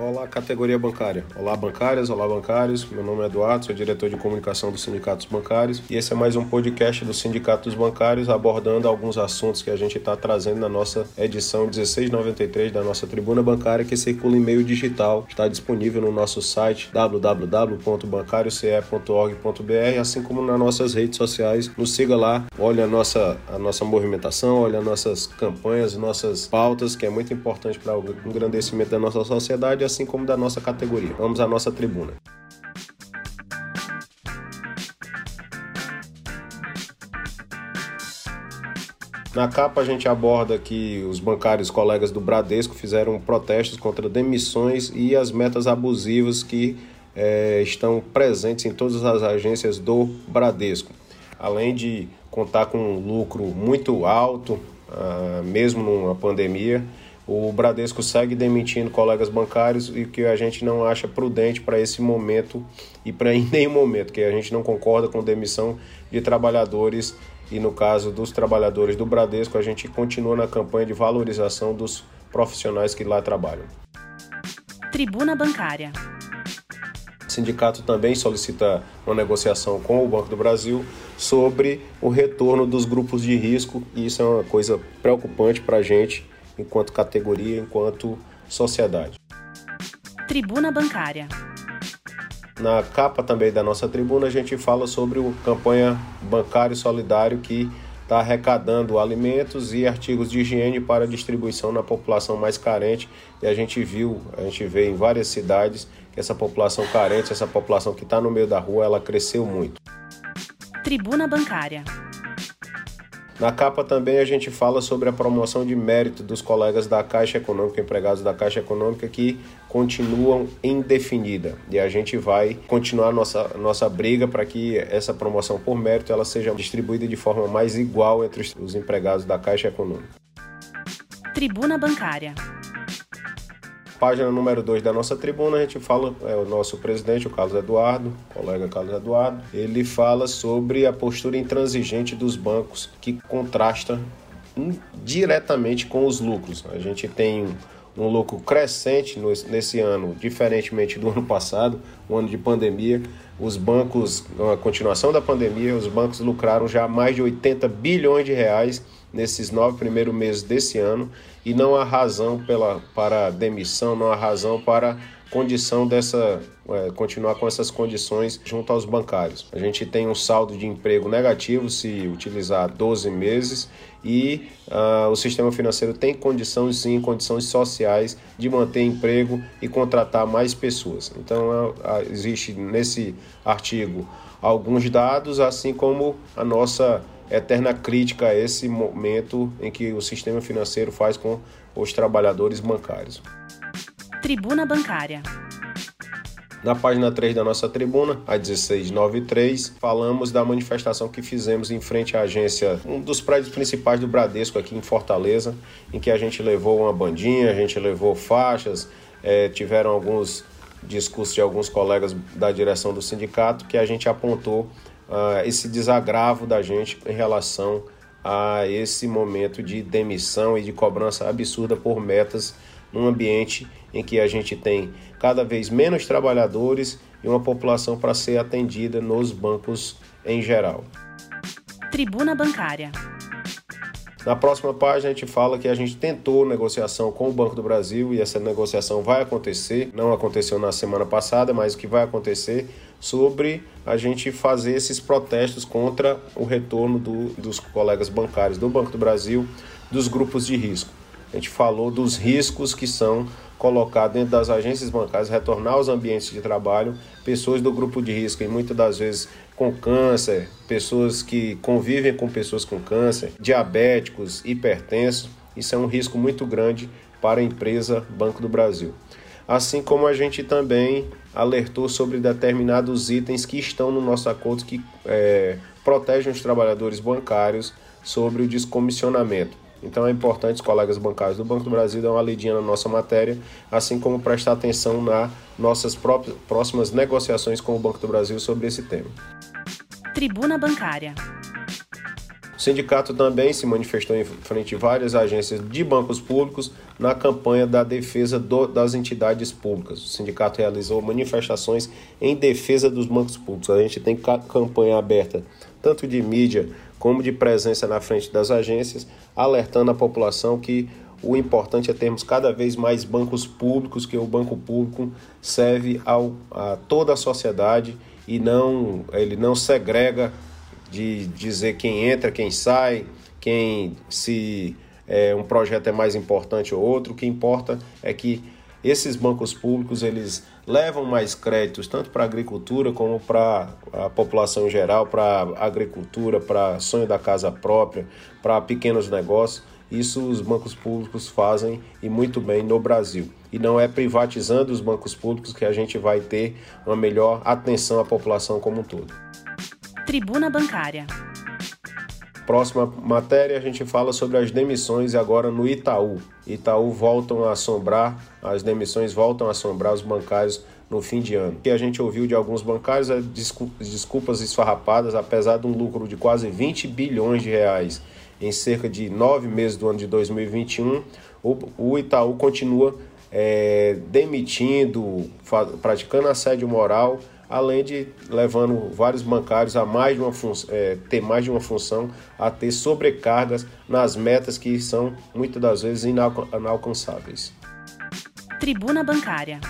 Olá, categoria bancária. Olá, bancárias, olá, bancários. Meu nome é Eduardo, sou diretor de comunicação dos sindicatos bancários e esse é mais um podcast do Sindicato dos Bancários abordando alguns assuntos que a gente está trazendo na nossa edição 1693 da nossa Tribuna Bancária, que circula em meio digital. Está disponível no nosso site www.bancariocE.org.br, assim como nas nossas redes sociais. Nos siga lá, olhe a nossa, a nossa movimentação, olhe as nossas campanhas, nossas pautas, que é muito importante para o engrandecimento da nossa sociedade assim como da nossa categoria. Vamos à nossa tribuna. Na capa a gente aborda que os bancários colegas do Bradesco fizeram protestos contra demissões e as metas abusivas que é, estão presentes em todas as agências do Bradesco. Além de contar com um lucro muito alto, ah, mesmo numa pandemia, o Bradesco segue demitindo colegas bancários e que a gente não acha prudente para esse momento e para em nenhum momento, que a gente não concorda com demissão de trabalhadores e no caso dos trabalhadores do Bradesco, a gente continua na campanha de valorização dos profissionais que lá trabalham. Tribuna Bancária. O sindicato também solicita uma negociação com o Banco do Brasil sobre o retorno dos grupos de risco, e isso é uma coisa preocupante para a gente enquanto categoria, enquanto sociedade. Tribuna Bancária. Na capa também da nossa tribuna, a gente fala sobre o campanha bancário solidário que está arrecadando alimentos e artigos de higiene para distribuição na população mais carente. E a gente viu, a gente vê em várias cidades que essa população carente, essa população que está no meio da rua, ela cresceu muito. Tribuna Bancária. Na capa também a gente fala sobre a promoção de mérito dos colegas da Caixa Econômica, empregados da Caixa Econômica, que continuam indefinida. E a gente vai continuar nossa, nossa briga para que essa promoção por mérito ela seja distribuída de forma mais igual entre os empregados da Caixa Econômica. Tribuna Bancária página número 2 da nossa tribuna, a gente fala, é o nosso presidente, o Carlos Eduardo, colega Carlos Eduardo, ele fala sobre a postura intransigente dos bancos que contrasta diretamente com os lucros. A gente tem um lucro crescente nesse ano, diferentemente do ano passado, um ano de pandemia. Os bancos, na continuação da pandemia, os bancos lucraram já mais de 80 bilhões de reais nesses nove primeiros meses desse ano. E não há razão pela, para demissão, não há razão para condição dessa é, continuar com essas condições junto aos bancários. A gente tem um saldo de emprego negativo se utilizar 12 meses e uh, o sistema financeiro tem condições sim, condições sociais de manter emprego e contratar mais pessoas. Então uh, existe nesse artigo alguns dados, assim como a nossa eterna crítica a esse momento em que o sistema financeiro faz com os trabalhadores bancários. Tribuna Bancária. Na página 3 da nossa tribuna, a 1693, falamos da manifestação que fizemos em frente à agência, um dos prédios principais do Bradesco aqui em Fortaleza, em que a gente levou uma bandinha, a gente levou faixas, é, tiveram alguns discursos de alguns colegas da direção do sindicato que a gente apontou uh, esse desagravo da gente em relação a esse momento de demissão e de cobrança absurda por metas num ambiente em que a gente tem cada vez menos trabalhadores e uma população para ser atendida nos bancos em geral. Tribuna Bancária. Na próxima página a gente fala que a gente tentou negociação com o Banco do Brasil e essa negociação vai acontecer. Não aconteceu na semana passada, mas o que vai acontecer sobre a gente fazer esses protestos contra o retorno do, dos colegas bancários do Banco do Brasil dos grupos de risco. A gente falou dos riscos que são colocados dentro das agências bancárias, retornar aos ambientes de trabalho pessoas do grupo de risco e muitas das vezes com câncer, pessoas que convivem com pessoas com câncer, diabéticos, hipertensos. Isso é um risco muito grande para a empresa Banco do Brasil. Assim como a gente também alertou sobre determinados itens que estão no nosso acordo que é, protegem os trabalhadores bancários sobre o descomissionamento. Então é importante os colegas bancários do Banco do Brasil dar uma lidinha na nossa matéria, assim como prestar atenção nas nossas próprias, próximas negociações com o Banco do Brasil sobre esse tema. Tribuna Bancária. O sindicato também se manifestou em frente a várias agências de bancos públicos na campanha da defesa do, das entidades públicas. O sindicato realizou manifestações em defesa dos bancos públicos. A gente tem campanha aberta tanto de mídia como de presença na frente das agências, alertando a população que o importante é termos cada vez mais bancos públicos, que o banco público serve ao, a toda a sociedade e não ele não segrega de dizer quem entra, quem sai, quem se é, um projeto é mais importante ou outro. O que importa é que esses bancos públicos eles levam mais créditos tanto para a agricultura como para a população em geral, para a agricultura, para sonho da casa própria, para pequenos negócios. Isso os bancos públicos fazem e muito bem no Brasil. E não é privatizando os bancos públicos que a gente vai ter uma melhor atenção à população como um todo. Tribuna Bancária. Próxima matéria a gente fala sobre as demissões agora no Itaú. Itaú voltam a assombrar, as demissões voltam a assombrar os bancários no fim de ano. O que a gente ouviu de alguns bancários é desculpas esfarrapadas, apesar de um lucro de quase 20 bilhões de reais em cerca de nove meses do ano de 2021, o Itaú continua é, demitindo, praticando assédio moral além de levando vários bancários a mais de uma é, ter mais de uma função, a ter sobrecargas nas metas que são muitas das vezes inalcançáveis. Tribuna Bancária.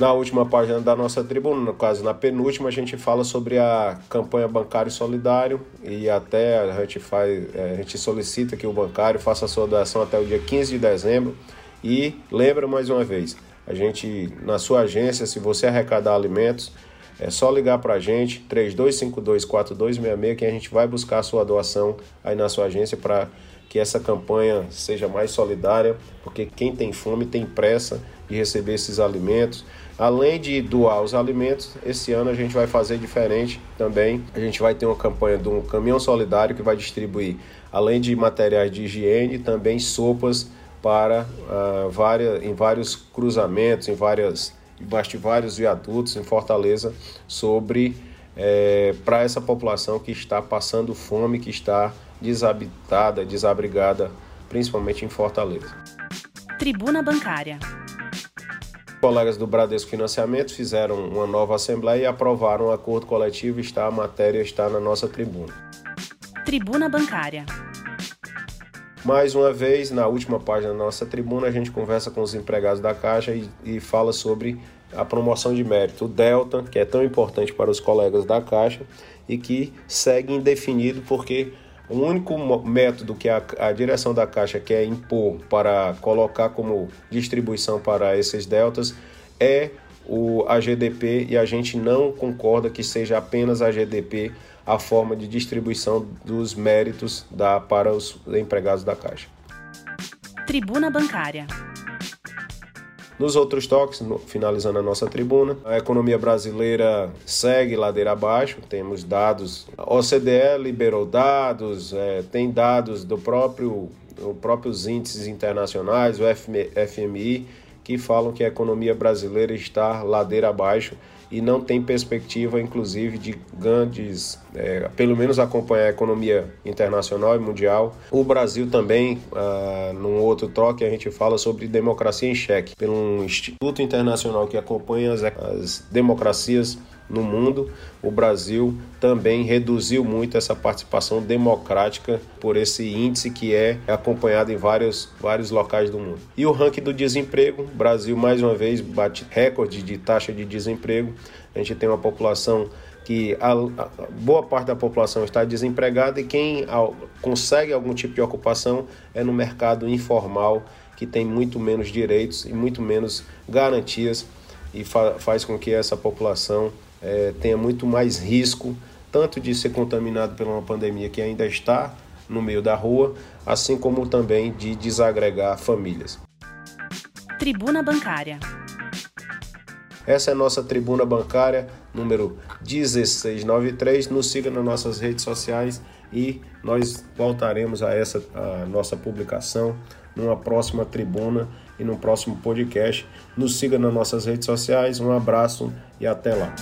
Na última página da nossa tribuna, no caso na penúltima, a gente fala sobre a campanha bancário solidário e até a gente faz, é, a gente solicita que o bancário faça a sua doação até o dia 15 de dezembro e lembra mais uma vez, a gente, na sua agência, se você arrecadar alimentos, é só ligar para a gente, 32524266, que a gente vai buscar a sua doação aí na sua agência para que essa campanha seja mais solidária, porque quem tem fome tem pressa de receber esses alimentos. Além de doar os alimentos, esse ano a gente vai fazer diferente também. A gente vai ter uma campanha de um caminhão solidário que vai distribuir, além de materiais de higiene, também sopas para uh, várias, em vários cruzamentos, em várias, debaixo de vários viadutos em Fortaleza, sobre é, para essa população que está passando fome, que está desabitada, desabrigada, principalmente em Fortaleza. Tribuna Bancária. Colegas do Bradesco Financiamento fizeram uma nova assembleia e aprovaram um acordo coletivo. Está a matéria está na nossa tribuna. Tribuna Bancária. Mais uma vez, na última página da nossa tribuna, a gente conversa com os empregados da Caixa e, e fala sobre a promoção de mérito, o Delta, que é tão importante para os colegas da Caixa e que segue indefinido porque o único método que a, a, direção da Caixa quer impor para colocar como distribuição para esses deltas é o AGDP e a gente não concorda que seja apenas a GDP a forma de distribuição dos méritos da, para os empregados da Caixa. Tribuna Bancária. Nos outros toques, no, finalizando a nossa tribuna, a economia brasileira segue ladeira abaixo. Temos dados, a OCDE liberou dados, é, tem dados do próprio, do próprios índices internacionais, o FMI, que falam que a economia brasileira está ladeira abaixo e não tem perspectiva, inclusive, de grandes, é, pelo menos acompanhar a economia internacional e mundial. O Brasil também, ah, num outro troque, a gente fala sobre democracia em xeque, pelo Instituto Internacional que acompanha as, as democracias no mundo, o Brasil também reduziu muito essa participação democrática por esse índice que é acompanhado em vários, vários locais do mundo. E o ranking do desemprego, o Brasil mais uma vez bate recorde de taxa de desemprego. A gente tem uma população que a, a, boa parte da população está desempregada e quem a, consegue algum tipo de ocupação é no mercado informal, que tem muito menos direitos e muito menos garantias e fa faz com que essa população é, tenha muito mais risco, tanto de ser contaminado por uma pandemia que ainda está no meio da rua, assim como também de desagregar famílias. Tribuna Bancária. Essa é a nossa tribuna bancária, número 1693. Nos siga nas nossas redes sociais e nós voltaremos a essa a nossa publicação numa próxima tribuna e no próximo podcast. Nos siga nas nossas redes sociais. Um abraço e até lá.